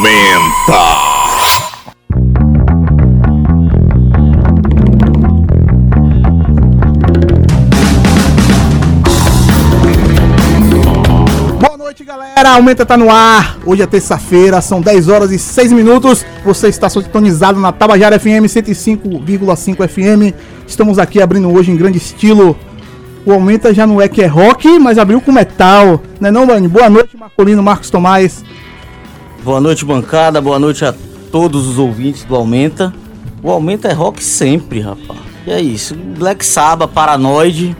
Aumenta. Galera. Aumenta tá no ar. Hoje é terça-feira, são 10 horas e 6 minutos. Você está sintonizado na Tabajara FM 105,5 FM. Estamos aqui abrindo hoje em grande estilo. O Aumenta já não é que é rock, mas abriu com metal. Não é não, mano? Boa noite, Marcolino, Marcos Tomás. Boa noite, bancada. Boa noite a todos os ouvintes do Aumenta. O Aumenta é rock sempre, rapaz. E é isso. Black Sabbath, Paranoid.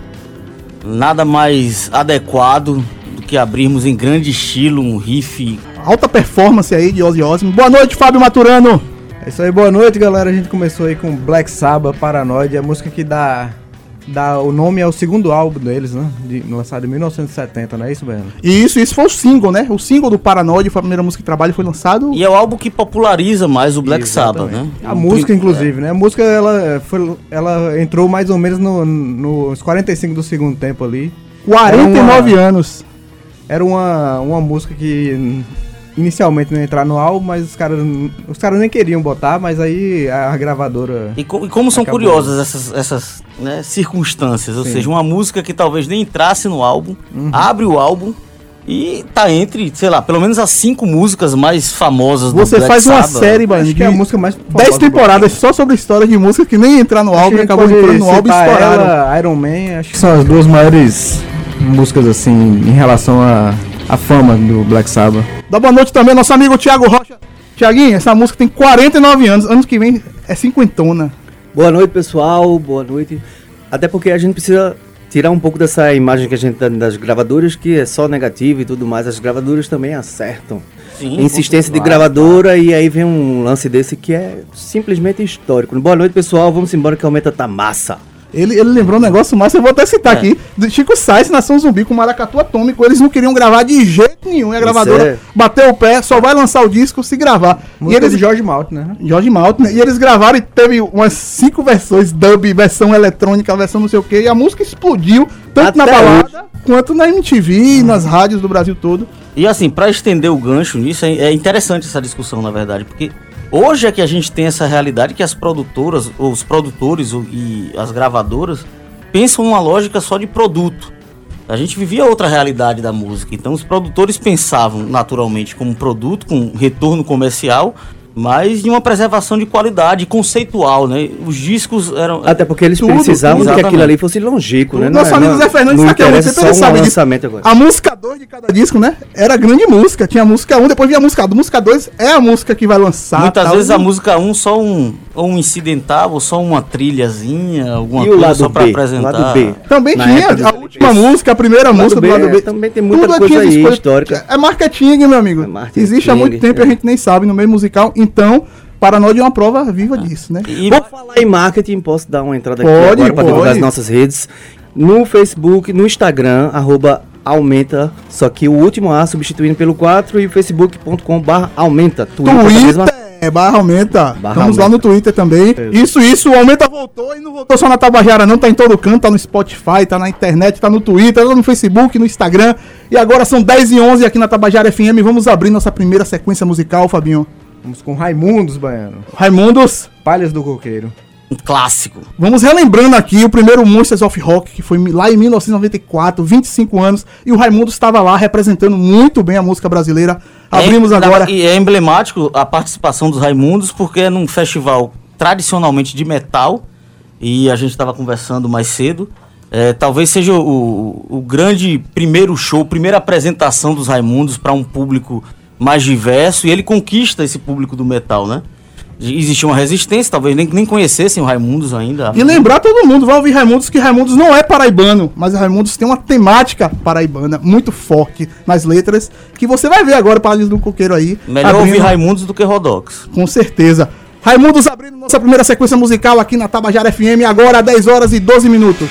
Nada mais adequado do que abrirmos em grande estilo um riff. Alta performance aí de Ozzy Osbourne. Boa noite, Fábio Maturano. É isso aí, boa noite, galera. A gente começou aí com Black Sabbath, Paranoid, a música que dá, dá o nome ao segundo álbum deles, né? De, lançado em 1970, não é isso, Baiano? E isso, isso foi o single, né? O single do Paranoid foi a primeira música que trabalho foi lançado. E é o álbum que populariza mais o Black Sabbath, né? A música, inclusive, né? A música, ela, foi, ela entrou mais ou menos no, nos 45 do segundo tempo ali. 49 Era uma- anos. Era uma, uma música que inicialmente não ia entrar no álbum, mas os caras os caras nem queriam botar, mas aí a gravadora... E, co- e como são Acabou. curiosas essas, essas né, circunstâncias, ou Sim. seja, uma música que talvez nem entrasse no álbum, Uhum. abre o álbum e tá entre, sei lá, pelo menos as cinco músicas mais famosas Você do Black faz uma série, mano, Acho que é a música mais famosa 10 do temporadas só sobre histórias de música que nem entrar no Acho álbum e acabou entrando no álbum e estouraram. ela, Iron Man, acho que são as duas maiores músicas assim em relação à à fama do Black Sabbath. Dá boa noite também ao nosso amigo Thiago Rocha. Tiaguinho, essa música tem 49 anos. Anos que vem é cinquentona. Boa noite, pessoal. Boa noite. Até porque a gente precisa tirar um pouco dessa imagem que a gente tem das gravadoras, que é só negativa e tudo mais. As gravadoras também acertam. Sim, Insistência de gravadora e aí vem um lance desse que é simplesmente histórico. Boa noite, pessoal. Vamos embora que aumenta tá massa. Ele, ele lembrou um negócio massa, eu vou até citar É. aqui. Do Chico Sainz, Nação Zumbi com Maracatu Atômico. Eles não queriam gravar de jeito nenhum. E a gravadora é. bateu o pé, só vai lançar o disco se gravar. E eles de George Maltin, né? Jorge Maltner. E eles gravaram e teve umas cinco versões, dub, versão eletrônica, versão não sei o que. E a música explodiu, tanto na Até balada quanto na MTV, nas rádios do Brasil todo. E assim, pra estender o gancho nisso, é é interessante essa discussão, na verdade, porque hoje é que a gente tem essa realidade que as produtoras, os produtores e as gravadoras pensam numa lógica só de produto. A gente vivia outra realidade da música, então os produtores pensavam naturalmente como produto, com retorno comercial, mas de uma preservação de qualidade conceitual, né? Os discos eram Até porque eles Tudo, precisavam que exatamente. aquilo ali fosse longínquo, né? Nosso amigo Zé Fernandes não tá aqui ele só um sabe disso. agora. A música 2 de cada disco, né? Era grande música. Tinha a música 1, um, depois vinha a música 2. Música 2 é a música que vai lançar. Muitas tal. vezes a música 1 um, só um, ou um incidental, ou só uma trilhazinha, alguma E o coisa lado só pra B? apresentar. Lado B. Também Na tinha a última música, a primeira Lado música B, do lado é, B. também tem muita Tudo coisa tinha aí histórica. É marketing, meu amigo. É marketing, Existe há muito tempo e a é. gente nem sabe no meio musical. Então, Paranoide é uma prova viva disso, né? E Vou falar em marketing, posso dar uma entrada aqui Pode, agora para divulgar as nossas redes. No Facebook, no Instagram, arroba aumenta, só que o último A substituindo pelo 4 e facebook.com barra aumenta. Twitter, mesma- Twitter, barra aumenta. Barra Estamos lá aumenta. no Twitter também. Isso, isso, o Aumenta voltou e não voltou só na Tabajara, não. Tá em todo canto, tá no Spotify, tá na internet, tá no Twitter, tá no Facebook, no Instagram. E agora são 10 e 11 aqui na Tabajara FM. Vamos abrir nossa primeira sequência musical, Fabinho. Vamos com Raimundos, Baiano. Raimundos, Palhas do Coqueiro. um clássico. Vamos relembrando aqui o primeiro Monsters of Rock, que foi lá em 1994, 25 anos, e o Raimundo estava lá representando muito bem a música brasileira. Abrimos É, agora. E é emblemático a participação dos Raimundos, porque é num festival tradicionalmente de metal, e a gente estava conversando mais cedo. é, talvez seja o, o grande primeiro show, primeira apresentação dos Raimundos para um público mais diverso, e ele conquista esse público do metal, né? Existia uma resistência, talvez nem, nem conhecessem o Raimundos ainda. E lembrar todo mundo, vai ouvir Raimundos, que Raimundos não é paraibano, mas Raimundos tem uma temática paraibana muito forte nas letras, que você vai ver agora para do Coqueiro aí. Melhor abrindo- ouvir Raimundos do que Rodox. Com certeza. Raimundos abrindo nossa primeira sequência musical aqui na Tabajara FM, agora 10 horas e 12 minutos.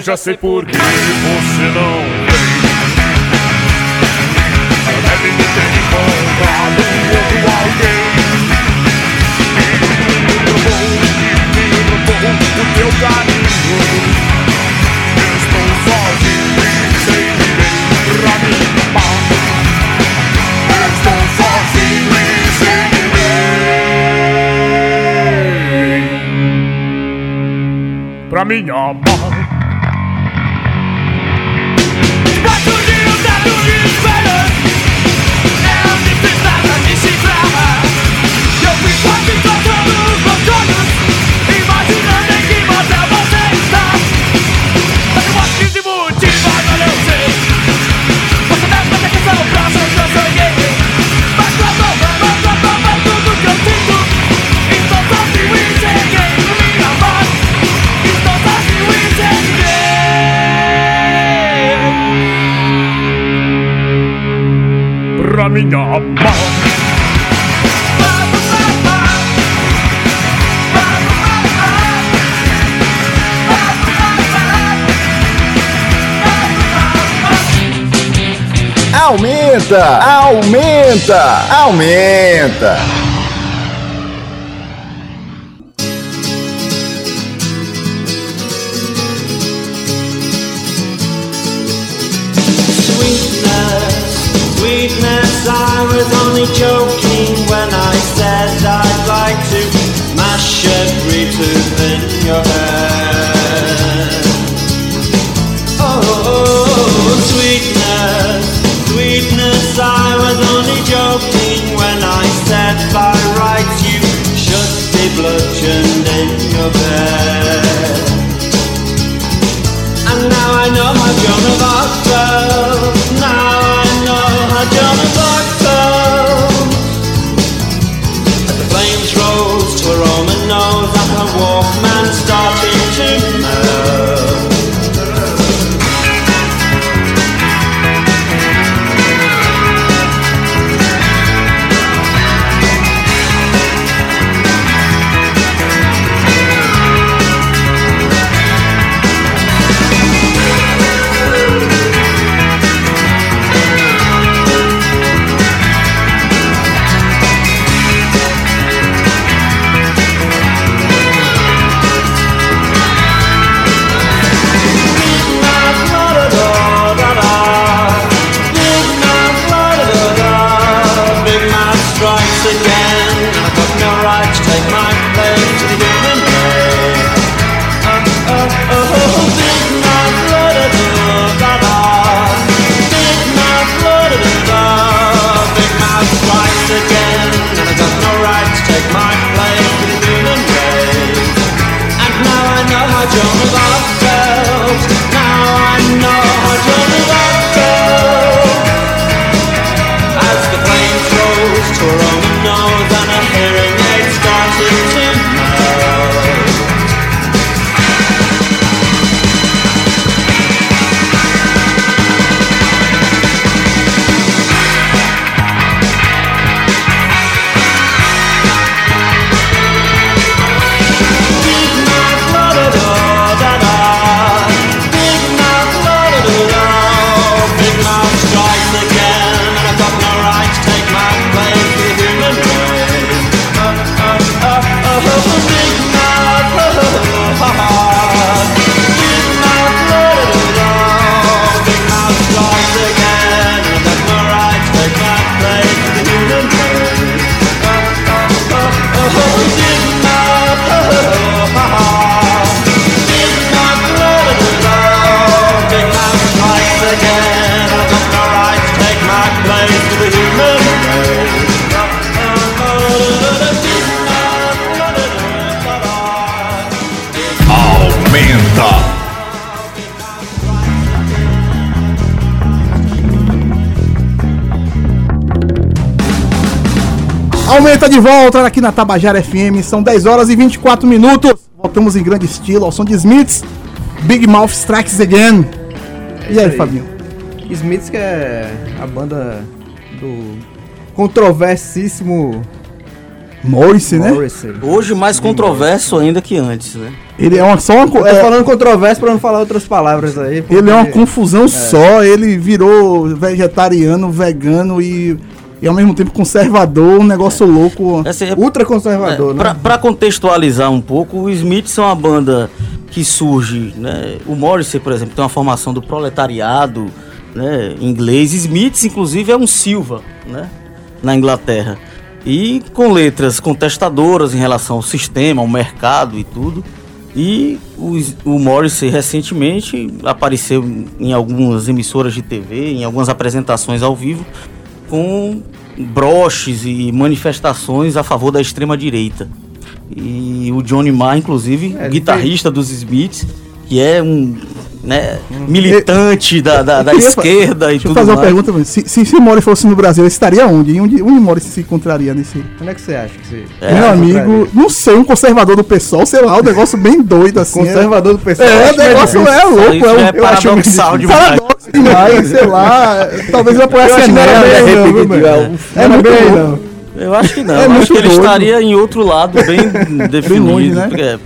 eu já sei por que você não vem. Deve me ter encontrado outro alguém. Me vou, me roubou o teu carinho. Estou sozinho e sem ninguém pra me amar. Estou sozinho pra mim, amar. aumenta, aumenta, aumenta. Sweetness, sweetness, I was only joking. love. Aumenta de volta aqui na Tabajara FM, são 10 horas e 24 minutos. Voltamos em grande estilo ao som de Smiths, Big Mouth Strikes Again. É e aí, aí, Fabinho? Smiths que é a banda do controversíssimo Morrissey, né? Morrissey. Hoje mais Big controverso ainda que antes, né? Ele é uma só uma, tô é, falando controverso para não falar outras palavras aí. Porque, ele é uma confusão é. só, ele virou vegetariano, vegano e e ao mesmo tempo conservador, um negócio louco. Essa é- ultra conservador, É, né? pra contextualizar um pouco, o Smiths é uma banda que surge, né? O Morrissey, por exemplo, tem uma formação do proletariado, né? Inglês. Smiths, inclusive, é um Silva, né? Na Inglaterra. E com letras contestadoras em relação ao sistema, ao mercado e tudo. E o Morrissey recentemente apareceu em algumas emissoras de TV, em algumas apresentações ao vivo, com broches e manifestações a favor da extrema direita. E o Johnny Marr, inclusive, É, guitarrista dos Smiths, que é um né, militante da, da, da Eu esquerda e Deixa eu tudo fazer uma mais. pergunta, mano. se, se, se Mori fosse no Brasil, ele estaria onde? E onde, onde Mori se encontraria nesse. Onde é que você acha que você... É, Meu amigo, não sei, um conservador do pessoal, sei lá, um negócio bem doido assim. Conservador do pessoal. É, acho o mais negócio difícil. é louco, Isso é, um, é eu acho paradoxal meio- demais. Paradoxo demais, sei lá. Talvez ele apoiasse Eu a acho que não era Nela, bem, né, não, viu, viu, mano? mano? É era bem, não. Eu acho que não. É eu acho que ele doido. estaria em outro lado bem definido. longe, né?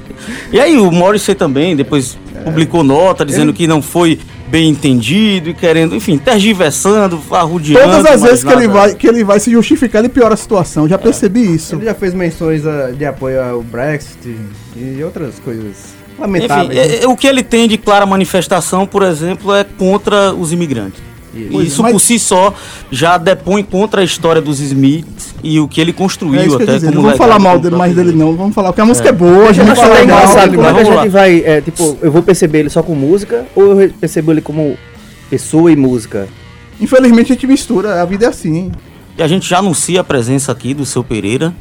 E aí o Morrissey também depois publicou nota dizendo que não foi bem entendido e querendo, enfim, tergiversando, arrudeando. Todas as vezes que ele, nada. vai, que ele vai se justificar, ele piora a situação. Já percebi isso. Ele já fez menções ah, de apoio ao Brexit e outras coisas Enfim, lamentáveis. né? é- é- o que ele tem de clara manifestação, por exemplo, é contra os imigrantes. Pois é, Isso mas- por si só já depõe contra a história dos Smiths e o que ele construiu É isso que eu até dizer. como Não vamos falar mal dele, mais dele não. Vamos falar porque a música é boa, a gente Mas fala é mal. mas como é que a gente vai, é, tipo, eu vou perceber ele só com música ou eu percebo ele como pessoa e música? Infelizmente a gente mistura, a vida é assim. E a gente já anuncia a presença aqui do seu Pereira,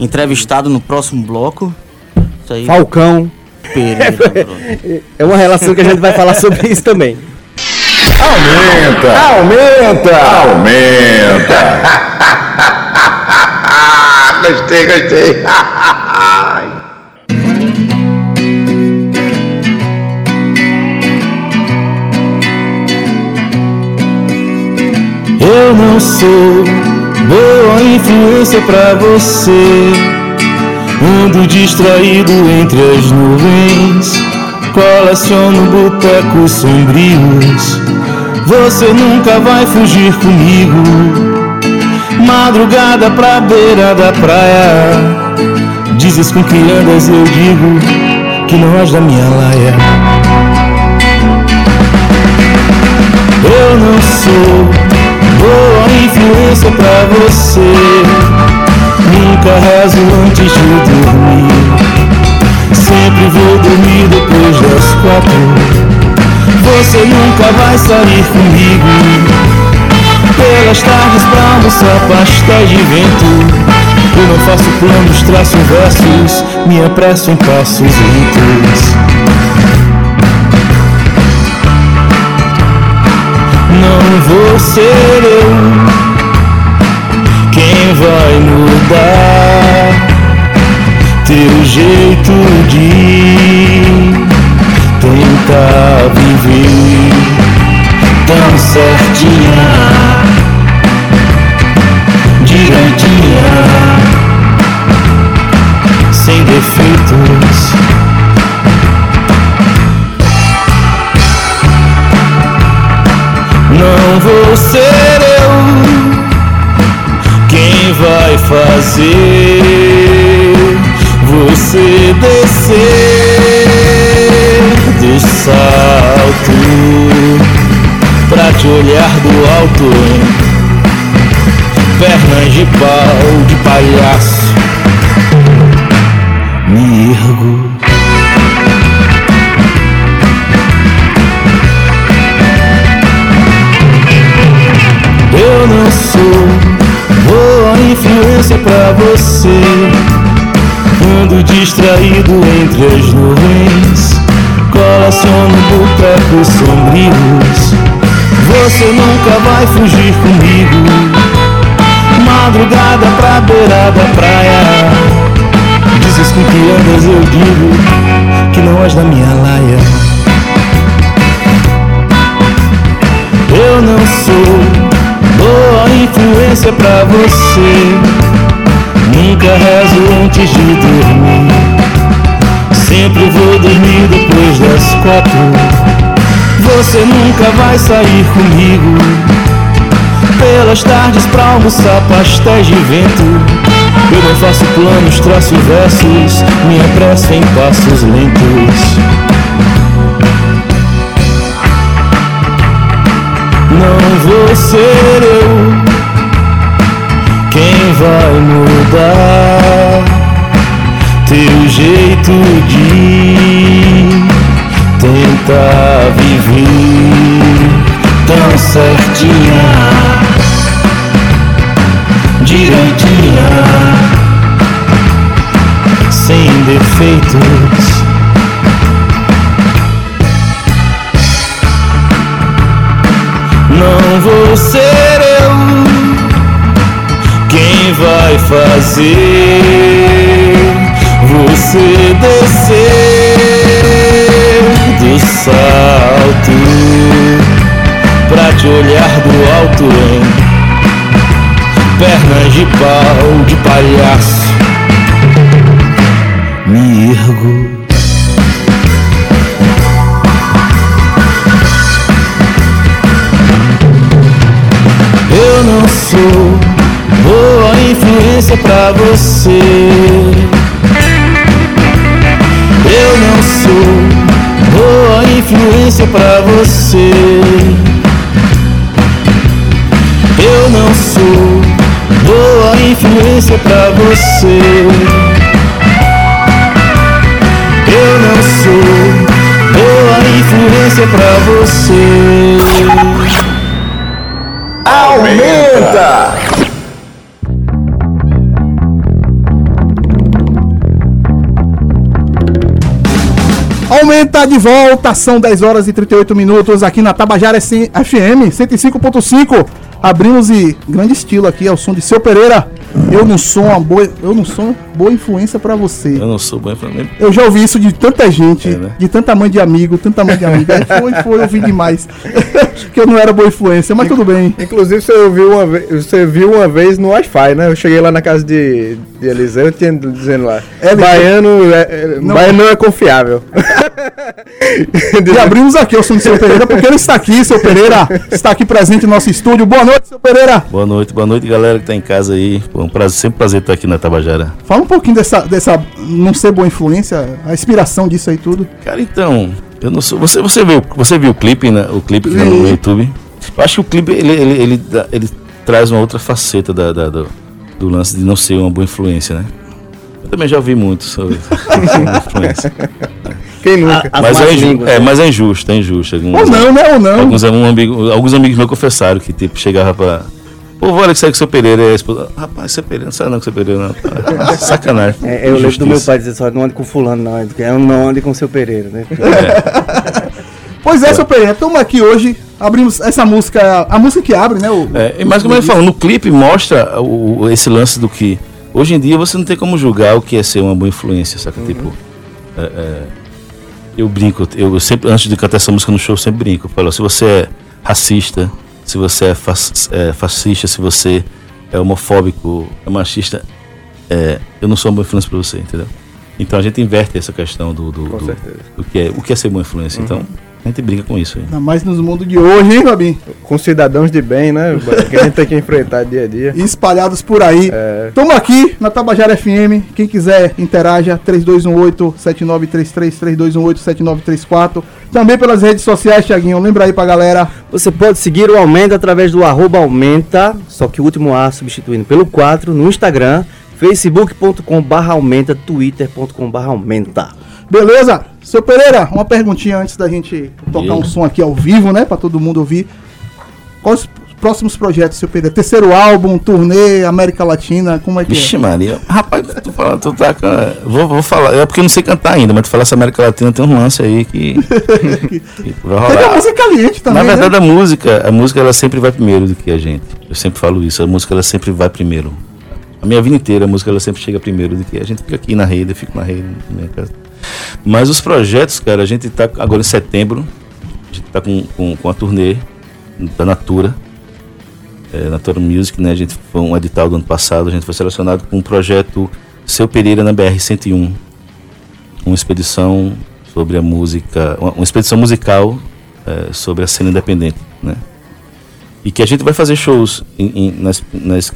entrevistado no próximo bloco. Isso aí, Falcão. Pereira. É uma relação que a gente vai falar sobre isso também. Aumenta! Aumenta! Aumenta! gostei, gostei. Eu não sou boa influência pra você. Ando distraído entre as nuvens. Coleciono botecos sombrios. Você nunca vai fugir comigo. Madrugada pra beira da praia. Dizes com que andas, eu digo que não és da minha laia. Eu não sou boa influência pra você. Nunca rezo antes de dormir. Sempre vou dormir depois das quatro. Você nunca vai sair comigo. Pelas tardes pra almoçar pastéis de vento. Eu não faço planos, traço versos. Me apresso em passos lentos. Não vou ser eu quem vai mudar teu jeito de tentar viver certinha, direitinha, sem defeitos. Não vou ser eu quem vai fazer você descer pra te olhar do alto. Pernas de pau de palhaço, me ergo. Eu não sou boa influência pra você. Ando distraído entre as nuvens. Coleciono botecos sombrios. Você nunca vai fugir comigo. Madrugada pra beira da praia. Dizes com que andas eu digo Que não és da minha laia. Eu não sou boa influência pra você. Nunca rezo antes de dormir. Sempre vou dormir depois das quatro. Você nunca vai sair comigo. Pelas tardes pra almoçar pastéis de vento. Eu não faço planos, traço versos. Me apresso em passos lentos. Não vou ser eu Quem vai mudar Teu jeito de tentar viver tão certinha, direitinha, sem defeitos. Não vou ser eu quem vai fazer você descer salto pra te olhar do alto em pernas de pau de palhaço. Me ergo. Eu não sou boa influência pra você. Eu não influência pra você. Eu não sou boa influência pra você. Eu não sou boa influência pra você. Aumenta! Aumenta de volta, são 10 horas e 38 minutos aqui na Tabajara FM 105.5. Abrimos e grande estilo aqui, é o som de Seu Pereira. Eu não sou uma boa, eu não sou boa influência pra você. Eu não sou bom influência. Eu já ouvi isso de tanta gente, É, né? de tanta mãe de amigo, tanta mãe de amiga. Aí foi, foi, eu ouvi demais. que eu não era boa influência, mas tudo bem. Inclusive, você viu uma vez, você viu uma vez no Wi-Fi, né? Eu cheguei lá na casa de, de Eliseu, eu tinha dizendo lá, É, baiano, é, é, Não. baiano não é confiável. E abrimos aqui o som de Seu Pereira, porque ele está aqui, Seu Pereira, está aqui presente no nosso estúdio. Boa noite, Seu Pereira. Boa noite, boa noite, galera que tá em casa aí. Pô, um prazer, sempre um prazer estar aqui na Tabajara. Fala um pouquinho dessa, dessa não ser boa influência, a inspiração disso aí tudo. Cara, então, eu não sou. Você, você viu, você viu o clipe, né? O clipe que tá no. YouTube? Eu acho que o clipe ele, ele, ele, dá- ele traz uma outra faceta da, da- do, do lance de não ser uma boa influência, né? Eu também já ouvi muito sobre influência. Quem nunca? As Mas é, línguas, é, né? mas é injusto, é injusto. Alguns, Ou não, né? Ou não. Alguns, um amigo, alguns amigos meus confessaram que tipo, chegava pra. Pô, olha que sai com o seu Pereira a esposa. Rapaz, seu Pereira, não sai não com o seu Pereira, não. Sacanagem. É, eu lembro do meu pai dizer só, não ande com fulano, não, eu não ande com seu Pereira, né? Pois é, Seu Pereira, estamos aqui hoje, abrimos essa música, a música que abre, né? O, É, mais como ele falou, no clipe mostra o, esse lance do que. Hoje em dia você não tem como julgar o que é ser uma boa influência, saca? Tipo. é, é, eu brinco, eu sempre, antes de cantar essa música no show, eu sempre brinco. Eu falo, se você é racista, se você é, é fascista, se você é homofóbico, é machista, é, eu não sou uma boa influência pra você, entendeu? Então a gente inverte essa questão do, do, do- do que é, o que é ser boa influência. Então a gente briga com isso aí. Ainda mais nos mundos de hoje, hein, Fabinho? Com cidadãos de bem, né? Que a gente tem que enfrentar dia a dia. E espalhados por aí. É. Estamos aqui na Tabajara FM. Quem quiser, interaja. 3218-7933, 3218-7934. Também pelas redes sociais, Thiaguinho. Lembra aí pra galera. Você pode seguir o Aumenta através do arroba Aumenta, só que o último A substituindo pelo 4, no Instagram, facebook.com barra aumenta, twitter.com barra aumenta. Beleza? Seu Pereira, uma perguntinha antes da gente tocar Diga. um som aqui ao vivo, né? Pra todo mundo ouvir. Quais os próximos projetos, seu Pereira? Terceiro álbum, turnê, América Latina, como é que Vixe é? Maria, rapaz, tu, fala, tu tá. Vou, vou falar, é porque eu não sei cantar ainda, mas tu falar essa América Latina tem um lance aí que, que vai Teve a rolar. música caliente também, Na verdade, né? a música, a música ela sempre vai primeiro do que a gente. Eu sempre falo isso, a música ela sempre vai primeiro. A minha vida inteira, a música ela sempre chega primeiro do que a gente fica aqui na rede, eu fico na rede, na minha casa. Mas os projetos, cara, a gente tá agora em setembro, a gente tá com, com, com a turnê. da Natura. É, Natura Music, né? A gente foi um edital do ano passado, a gente foi selecionado com um projeto Seu Pereira na BR-101. Uma expedição sobre a música, uma, uma expedição musical é, sobre a cena independente, né? E que a gente vai fazer shows em- em- nas, nas,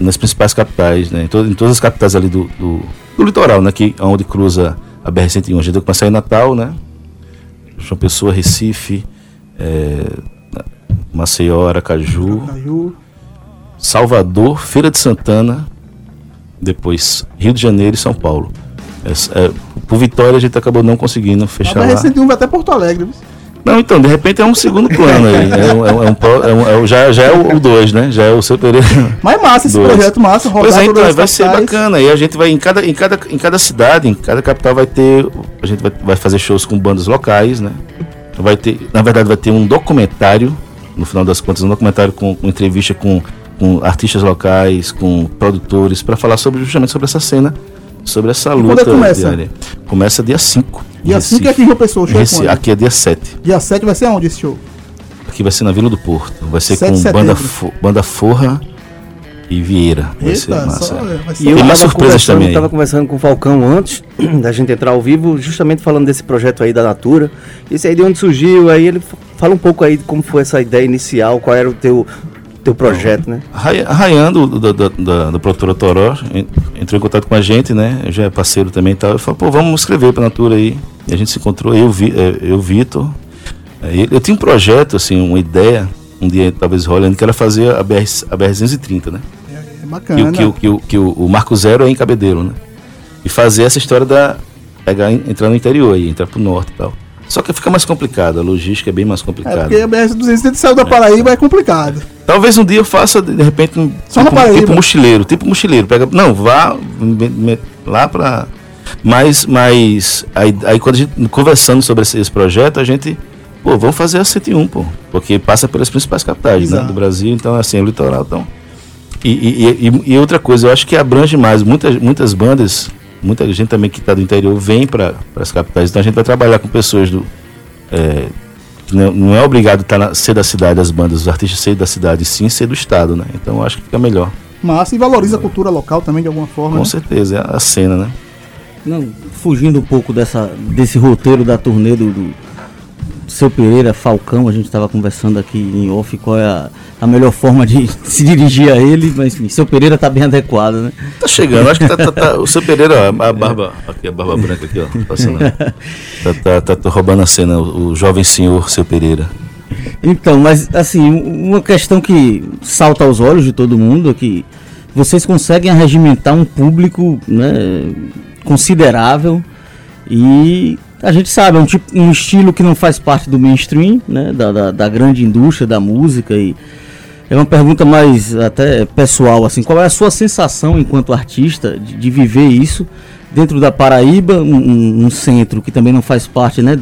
nas principais capitais, né? Em, to- em todas as capitais ali do, do, do litoral, né? Que, onde cruza a BR-101. A gente vai começar em Natal, né? João Pessoa, Recife, é, Maceió, Aracaju, Caju. Salvador, Feira de Santana, depois Rio de Janeiro e São Paulo. Essa- é, por Vitória a gente acabou não conseguindo A fechar lá. BR-101 vai até Porto Alegre. viu? Não, então, de repente é um segundo plano aí. É um, é um- é um é um- é um- já, já é o 2, né? Já é o seu Pereira. Mas massa esse Dois. projeto, massa. Rodar Pois é, então, vai ser capitais. bacana. E a gente vai em cada, em cada, em cada cidade, em cada capital vai ter. A gente vai, vai fazer shows com bandas locais, né? Vai ter, na verdade, vai ter um documentário, no final das contas, um documentário com, com entrevista com, com artistas locais, com produtores, para falar sobre justamente sobre essa cena, sobre essa quando é luta que começa? diária. Começa dia 5. Dia 5 é aqui em João Pessoa, o show é Recife? Aqui é dia 7. Dia 7 vai ser aonde esse show? Aqui vai ser na Vila do Porto. Vai ser 7 de com banda. Fo- banda Forra e Vieira. Vai ser Eita, massa. só, é, vai ser E eu mais surpresas também aí. tava conversando com o Falcão antes da gente entrar ao vivo, justamente falando desse projeto aí da Natura. Esse aí de onde surgiu, aí ele fala um pouco aí de como foi essa ideia inicial, qual era o teu, teu projeto, né? Ray- Rayan, do, do, do, da, da produtora Toró, en- entrou em contato com a gente, né? Já é parceiro também e tal. Eu falei, pô, vamos escrever pra Natura aí. E a gente se encontrou, eu, Vi, eh, eu Vitor. Eu tinha um projeto, assim, uma ideia, um dia talvez rolando, que era fazer a BR, a BR-230, né? é Que, bacana. que, o- que, o- que o, o Marco Zero é em Cabedelo, né? E fazer essa história da. Pegar, entrar no interior aí, entrar pro norte e tal. Só que fica mais complicado, a logística é bem mais É complicada. porque a BR-200 saiu da Paraíba é complicado. Talvez um dia eu faça, de repente, um Só na tipo, Paraíba. tipo mochileiro, tipo mochileiro. Pega, não, vá lá pra. Mas, mas aí, aí quando a gente conversando sobre esse, esse projeto, a gente, pô, vamos fazer a 101, pô, porque passa pelas principais capitais, né, do Brasil, então assim, é o litoral, então. E, e, e- e outra coisa, eu acho que abrange mais, muitas, muitas bandas, muita gente também que está do interior vem para as capitais, então a gente vai trabalhar com pessoas do é, que não, não é obrigado estar na, ser da cidade as bandas, os artistas ser da cidade, sim ser do estado, né? Então eu acho que fica melhor. Massa e valoriza a cultura local também de alguma forma. Com né? certeza, é a cena, né? Não, fugindo um pouco dessa, desse roteiro da turnê do, do seu Pereira Falcão, a gente estava conversando aqui em off qual é a, a melhor forma de se dirigir a ele, mas enfim, seu Pereira tá bem adequado, né? Tá chegando, acho que tá, tá- tá- o seu Pereira, a barba, aqui a barba branca aqui, ó, passando. Tá, tá, tá- tá roubando a cena, o, o jovem senhor seu Pereira. Então, mas assim, uma questão que salta aos olhos de todo mundo é que vocês conseguem arregimentar um público né, considerável e a gente sabe, é um, tipo, um estilo que não faz parte do mainstream, né, da, da, da grande indústria da música e é uma pergunta mais até pessoal, assim, qual é a sua sensação enquanto artista de, de viver isso dentro da Paraíba, um, um- centro que também não faz parte, né,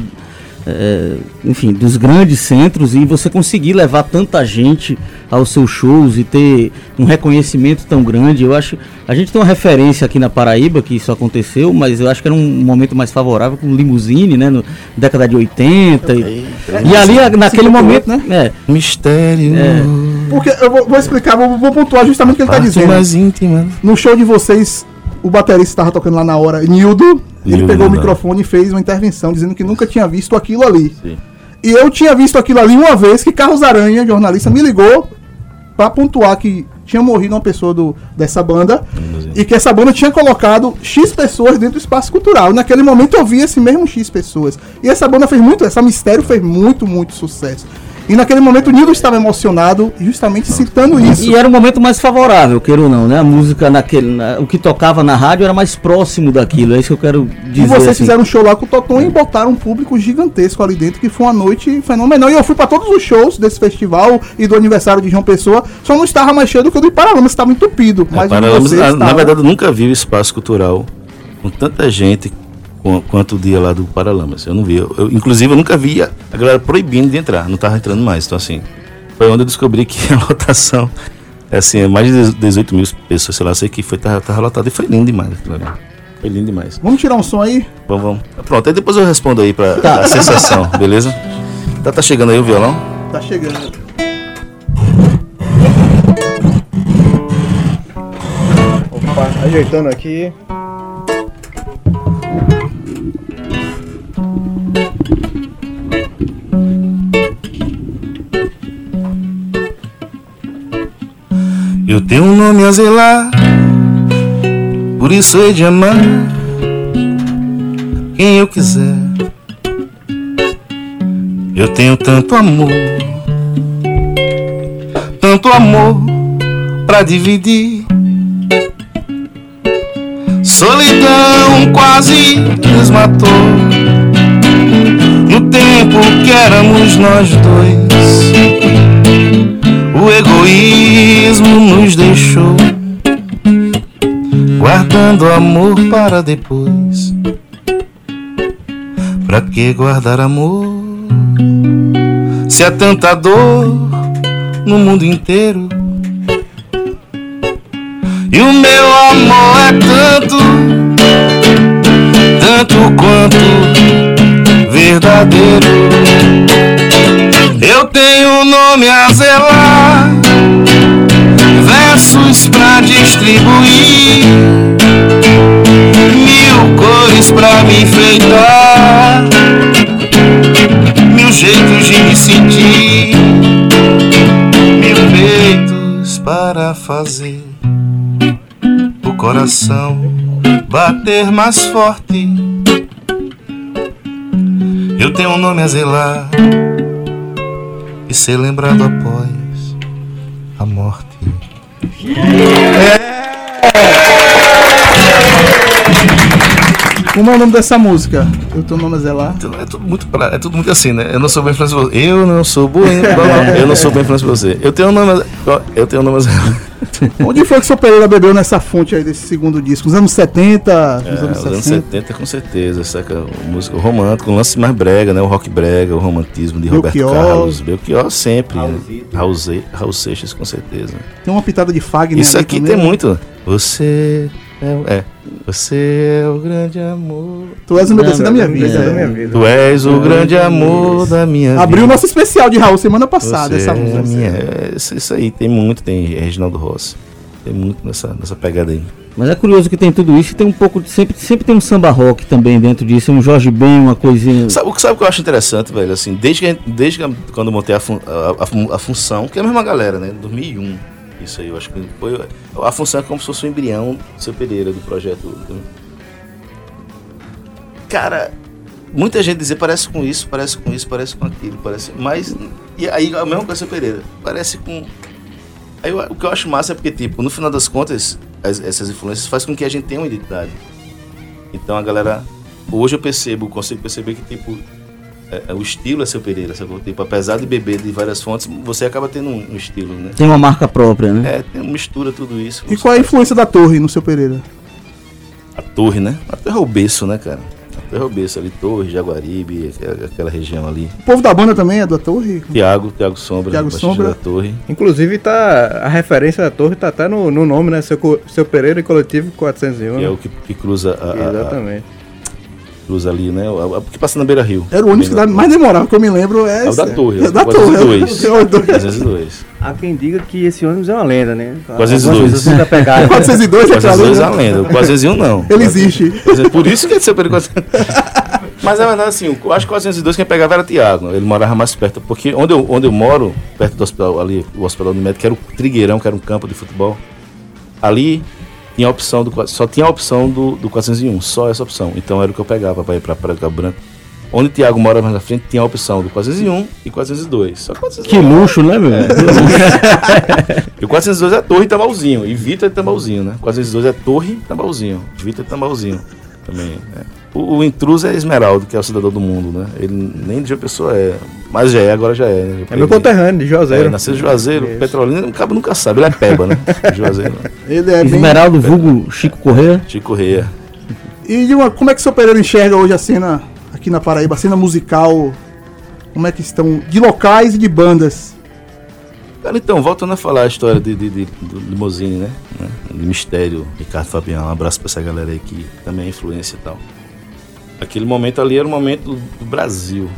é, enfim, dos grandes centros e você conseguir levar tanta gente aos seus shows e ter um reconhecimento tão grande, eu acho, a gente tem uma referência aqui na Paraíba que isso aconteceu, mas eu acho que era um momento mais favorável com Limusine, né, no década de 80 e, e ali naquele 58, momento, né? né, Mistério. Porque eu vou, vou explicar, vou, vou pontuar justamente o que ele tá Parte dizendo. mais íntima. No show de vocês, o baterista estava tocando lá na hora, Nildo, ele Nildo, pegou o microfone e fez uma intervenção dizendo que nunca tinha visto aquilo ali. Sim. E eu tinha visto aquilo ali uma vez que Carlos Aranha, jornalista, me ligou pra pontuar que tinha morrido uma pessoa do, dessa banda e que essa banda tinha colocado X pessoas dentro do espaço cultural. Naquele momento eu vi esse mesmo X pessoas. E essa banda fez muito, essa Mistério fez muito, muito sucesso. E naquele momento o Nildo estava emocionado, justamente citando isso. E era um momento mais favorável, queira ou não, né? A música naquele. na- o que tocava na rádio era mais próximo daquilo. É isso que eu quero dizer. E vocês assim. fizeram um show lá com o Toton e botaram um público gigantesco ali dentro, que foi uma noite fenomenal. E eu fui pra todos os shows desse festival e do aniversário de João Pessoa, só não estava mais cheio do que o do Paralamas, estava entupido. Mas o de Paralamas, vocês na, na estava. verdade, eu nunca vi o espaço cultural com tanta gente quanto o dia lá do Paralamas. Eu não vi. Eu, inclusive, eu nunca vi a, galera proibindo de entrar, não tava entrando mais. Então, assim, foi onde eu descobri que a lotação, assim, é mais de 18 mil pessoas, sei lá, sei que foi, tava, tava lotado e foi lindo demais Foi lindo demais. Vamos tirar um som aí? Vamos, vamos. Pronto, aí depois eu respondo aí para tá. a sensação, beleza? Tá, tá chegando aí o violão? Tá chegando. Opa, ajeitando aqui. Eu tenho um nome a zelar, por isso hei de amar quem eu quiser. Eu tenho tanto amor, tanto amor pra dividir. Solidão quase nos matou. No tempo que éramos nós dois. Egoísmo nos deixou, guardando amor para depois. Pra que guardar amor? Se há tanta dor no mundo inteiro. E o meu amor é tanto, tanto quanto verdadeiro. Eu tenho nome a zelar, fazer o coração bater mais forte. Eu tenho um nome a zelar e ser lembrado após a morte. Como é o nome dessa música? Eu tô nome zelar. Então, É tudo muito, é tudo muito assim, né? Eu não sou bem influência você. Eu não sou bom. eu não sou bem influência você. Eu tenho nome. Eu tenho nome. Onde foi que o seu Pereira bebeu nessa fonte aí desse segundo disco? Nos anos 70, nos É, anos os anos 60? 70 com certeza, saca? O músico romântico, o lance mais brega, né? O rock brega, o romantismo de Roberto Belchior. Carlos. Belchior sempre. né? Raul, Ze- Raul Seixas com certeza. Tem uma pitada de Fagner Isso aqui também. tem muito. Você é, é. Você é o grande amor. Tu és o MBC da minha vida. é da minha é. vida. Tu és o grande amor da minha Abriu o vida. nosso especial de Raul semana passada, Você essa é música. minha- é, isso, isso aí, tem muito, tem Reginaldo Rossi. Tem muito nessa, nessa pegada aí. Mas é curioso que tem tudo isso e tem um pouco de. Sempre, sempre tem um samba rock também dentro disso, um Jorge Ben, uma coisinha. Sabe, o que- sabe o que eu acho interessante, velho? Assim, desde, que, desde que quando eu montei a, fun- a- a a função, que é a mesma galera, né? 2001. Isso aí, eu acho que foi. A função é como se fosse o embrião do seu Pereira, do projeto. Cara, muita gente dizia, parece com isso, parece com isso, parece com aquilo, parece. Mas. E aí, a mesma coisa, seu Pereira. Parece com. Aí, o que eu acho massa é porque, tipo, no final das contas, as- essas influências faz com que a gente tenha uma identidade. Então a galera. Hoje eu percebo, consigo perceber que, tipo, é- é o estilo é seu Pereira, sabe? Tipo, apesar de beber de várias fontes, você acaba tendo um, um estilo, né? Tem uma marca própria, né? É, tem, mistura tudo isso. E qual é a influência da Torre no seu Pereira? A torre, né? A torre é o berço, né, cara? A torre é o berço ali, Torre, Jaguaribe, aquela, aquela região ali. O povo da banda também é da Torre? Tiago, Tiago Sombra, Tiago Sombra. da torre. Inclusive, tá, a referência da torre tá até no, no nome, né? Seu, seu Pereira e Coletivo 401. Que é né? o que, que cruza a, a- a- Cruza ali, né? O, a- que passa na beira rio. Era o ônibus que dá- mais demorava, que eu me lembro. É, É o da torre, É da o Torre. 402. é o dois. 302. Há quem diga que esse ônibus é uma lenda, né? 402. Algumas pessoas nunca pegaram. 402 é aquela 402 é uma lenda, o 401 não. Ele existe. Por isso que ele seu perigoso. Mas é verdade, assim, eu acho que o 402 quem pegava era Tiago. Ele morava mais perto. Porque onde eu, onde eu moro, perto do hospital, ali, o hospital do médico, que era o Trigueirão, que era um campo de futebol. Ali tinha a opção do. Só tinha a opção do, do 401, só essa opção. Então era o que eu pegava para ir pra Praia do Cabo Branco. Onde Tiago mora mais na frente, tinha a opção do 401 e 402. Só 402. Que luxo, né, meu? E o 402 é Torre e Tambalzinho. E Vitor é Tambalzinho, né? 402 é Torre e Tambalzinho. Vitor é Tambalzinho também. né? O, o intruso é Esmeraldo, que é o cidadão do mundo, né? Ele nem de uma pessoa é. Mas já é, agora já é. né? É meu conterrâneo, de É, Juazeiro. nasceu de Juazeiro, Isso. Petrolina, o cabo nunca sabe, ele é peba, né? Juazeiro. Ele é bem... Esmeraldo Vulgo Chico Correia. Chico Reia. E uma- como é que o seu Pereira enxerga hoje a cena aqui na Paraíba, a cena musical? Como é que estão? De locais e de bandas. Cara, então, voltando a falar a história de, de, de- do Limousine, né? De Mistério, Ricardo Fabião, um abraço pra essa galera aí que também é influência e tal. Aquele momento ali era o momento do, Brasil.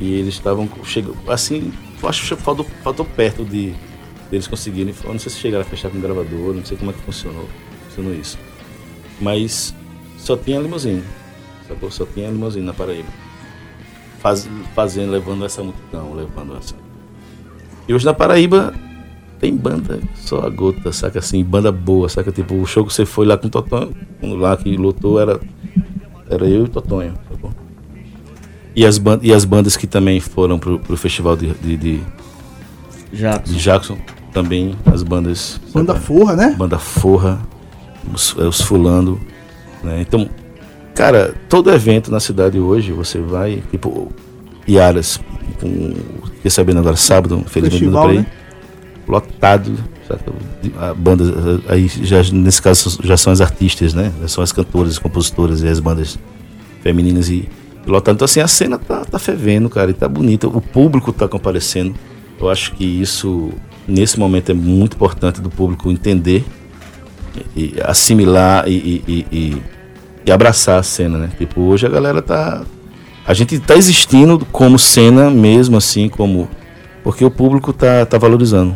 E eles estavam chegando, assim, acho que faltou, faltou perto de deles conseguirem. Eu não sei se chegaram a fechar com o gravador, não sei como é que funcionou, funcionou isso. Mas só tinha limusine. Sacou? Só tinha limusine na Paraíba. Faz, fazendo, levando essa multidão, levando essa. E hoje na Paraíba tem banda só a gota, saca assim, banda boa, saca? Tipo, o show que você foi lá com o Totonho, lá que lotou era, era eu e o Totonho, sacou? E as, e as bandas que também foram pro, pro festival de, de, de, Jackson. de Jackson, também as bandas. Banda sabe? Forra, né? Banda Forra, os, é, os Fulando, né? Então, cara, todo evento na cidade hoje, você vai, tipo, Iaras, com, fiquei sabendo agora, sábado, felizmente aí, né? lotado, a banda, aí já, nesse caso já são as artistas, né? Já são as cantoras, as compositoras e as bandas femininas e, e lotado. Então assim, a cena tá, tá fervendo, cara, e tá bonita, o público tá comparecendo. Eu acho que isso, nesse momento, é muito importante do público entender e e assimilar e, e- e- e- e abraçar a cena, né? Tipo, hoje a galera tá. A gente tá existindo como cena mesmo, assim, como. Porque o público tá, tá valorizando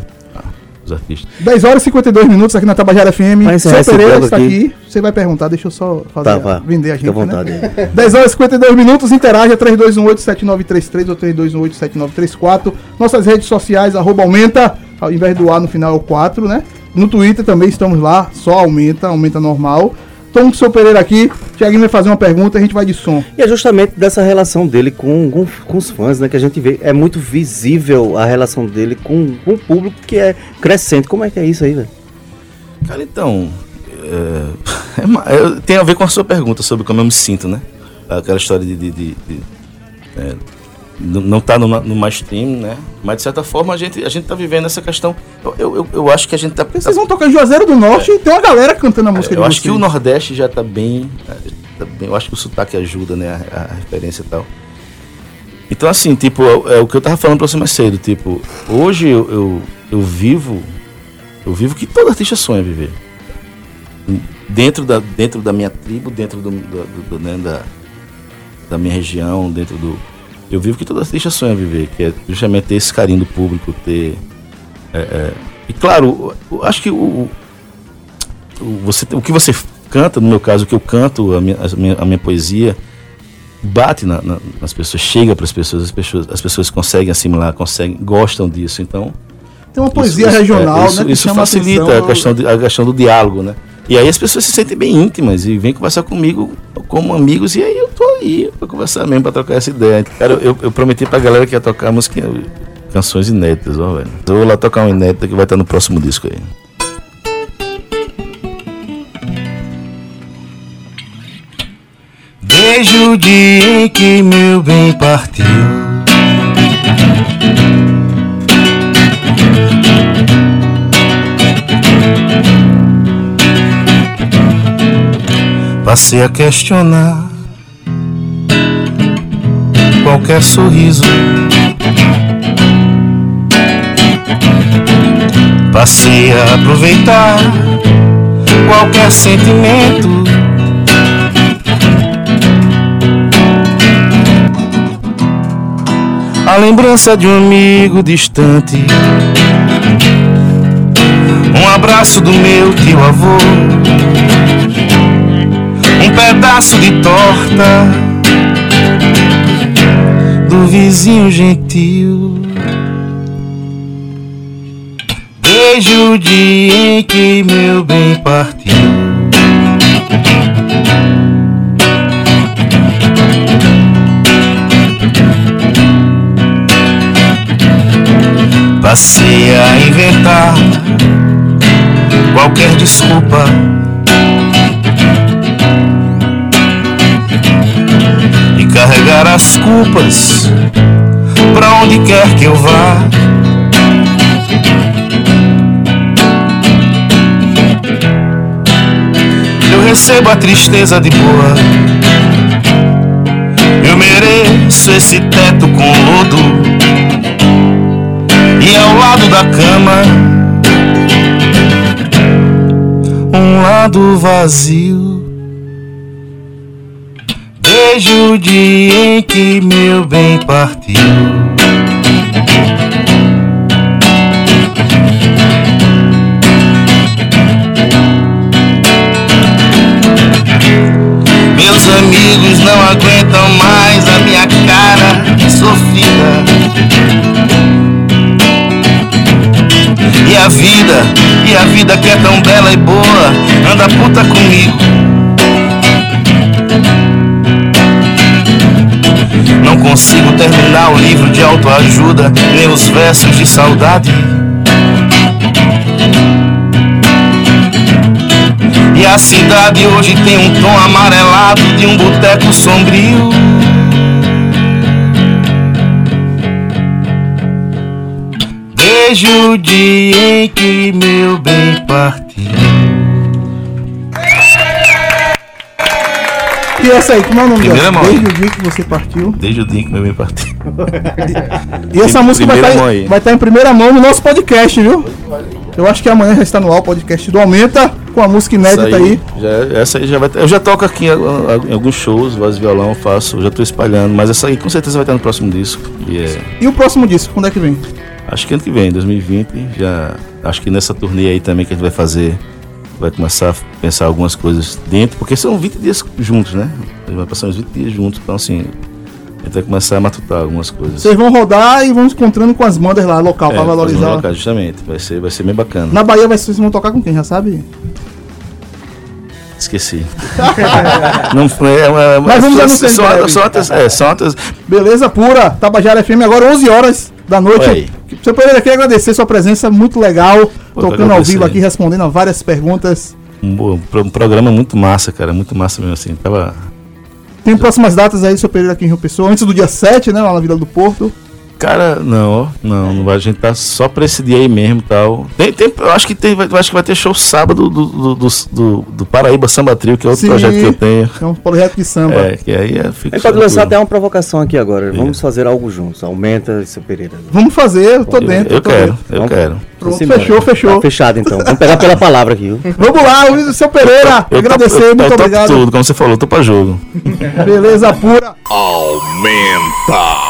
os artistas. 10 horas e 52 minutos aqui na Tabajara FM. Vai encerrar Seu Pereira está aqui. aqui. Você vai perguntar, deixa eu só fazer, Tá, a- vender a gente. Né? vontade aí. 10 horas e 52 minutos, interaja 3218-7933 ou 3218-7934. Nossas redes sociais, arroba aumenta, ao invés do A no final é o 4, né? No Twitter também estamos lá, só aumenta, aumenta normal. Estamos com o seu Pereira aqui, Tiaguinho vai fazer uma pergunta, a gente vai de som. E é justamente dessa relação dele com, com, com os fãs, né? Que a gente vê. É muito visível a relação dele com, com o público que é crescente. Como é que é isso aí, velho? Cara, então. é, é é- tem a ver com a sua pergunta sobre como eu me sinto, né? Aquela história de. de- de- de, é, não tá no, no mainstream, né? Mas de certa forma a gente, a gente tá vivendo essa questão. Eu, eu, eu- acho que a gente tá. Vocês vão tocar em Juazeiro do Norte e tem uma galera cantando a música É. Eu acho que o vocês. Nordeste já tá bem, tá bem- Eu acho que o sotaque ajuda, né? A, a referência e tal. Então, assim, tipo, é, é o que eu tava falando pra você mais cedo. Tipo, hoje eu, eu, eu vivo. Eu vivo que todo artista sonha viver. Dentro da, dentro da minha tribo, dentro do, do- do- do- né, da, da minha região, dentro do. Eu vivo que todo artista sonha viver, que é justamente ter esse carinho do público, ter. é, é, e claro, acho que o, o- você, o que você canta, no meu caso, o que eu canto, a minha, a minha, a minha poesia, bate na- na- nas pessoas, chega para as pessoas, as pessoas, as pessoas conseguem assimilar, conseguem, gostam disso. Então, Tem uma poesia isso- regional, é, isso, né? isso facilita atenção. a questão, de- a questão do diálogo, né? E aí as pessoas se sentem bem íntimas e vêm conversar comigo como amigos, e aí eu tô aí pra conversar mesmo, pra trocar essa ideia. Cara, eu, eu prometi pra galera que ia tocar música, canções inéditas, ó, velho. Eu vou lá tocar uma inédita que vai estar no próximo disco aí. Desde o dia em que meu bem partiu. Passei a questionar qualquer sorriso. Passei a aproveitar qualquer sentimento. A lembrança de um amigo distante. Um abraço do meu tio avô pedaço de torta do vizinho gentil. Desde o dia em que meu bem partiu. Passei a inventar qualquer desculpa carregar as culpas pra onde quer que eu vá. Eu recebo a tristeza de boa. Eu mereço esse teto com lodo e ao lado da cama um lado vazio. Desde o dia em que meu bem partiu. não aguentam mais a minha cara sofrida. E a vida, e a vida que é tão bela e boa, anda puta comigo. Não consigo terminar o livro de autoajuda, nem os versos de saudade. E a cidade hoje tem um tom amarelado de um boteco sombrio. Desde o dia em que meu bem partiu. E essa aí, como é o nome Primeira dela? mão. Desde o dia que você partiu. Desde o dia que meu bem partiu. E essa Em música vai estar, mão aí. vai estar em primeira mão no nosso podcast, viu? Eu acho que amanhã já está no ar o podcast do Aumenta, com a música inédita Essa aí. Já, essa aí já vai ter- Eu já toco aqui em, em alguns shows, voz e violão, faço, já tô espalhando, mas essa aí com certeza vai estar no próximo disco. E é. E o próximo disco, quando é que vem? Acho que ano que vem, 2020, já. Acho que nessa turnê aí também que a gente vai fazer, vai começar a pensar algumas coisas dentro, porque são 20 dias juntos, né? Vai passar uns 20 dias juntos, então assim, a gente vai começar a matutar algumas coisas. Vocês vão rodar e vão se encontrando com as bandas lá local É, um valorizar. local, justamente, vai ser, vai ser bem bacana. Na Bahia vai, vocês vão tocar com quem, já sabe? Esqueci. Não foi. É, uma- uma- Mas vamos só- anunciar só, só, outras- é, só Beleza pura, Tabajara FM, agora 11 horas da noite. Oi. Seu Pereira, queria agradecer sua presença, muito legal. Pô, tocando ao vivo aqui, respondendo a várias perguntas. um, bo- pro- um programa muito massa, cara, muito massa mesmo assim. Tava. Tem próximas datas aí, seu Pereira aqui em Rio Pessoa, antes do dia 7, né, lá na Vila do Porto. Cara, não, ó, não, não vai, a gente tá só pra esse dia aí mesmo tal. Tem, tem, eu acho que tem, vai- eu acho que vai ter show sábado do, do, do, do- do Paraíba Samba Trio, que é outro Sim. projeto que eu tenho. É um projeto de samba. É, que aí é, fica A gente pode lançar até uma provocação aqui agora. Vamos fazer algo juntos. Aumenta seu Pereira. Vamos fazer, eu tô Eu, dentro. eu tô quero, dentro. eu Vamos- quero. Pronto, embora. fechou, fechou. Tá fechado então. Vamos pegar pela palavra aqui? Vamos lá, Luiz, seu Pereira, Eu agradecer, topo- eu, muito eu obrigado. tudo, como você falou, tô pra jogo. Beleza pura. Aumenta.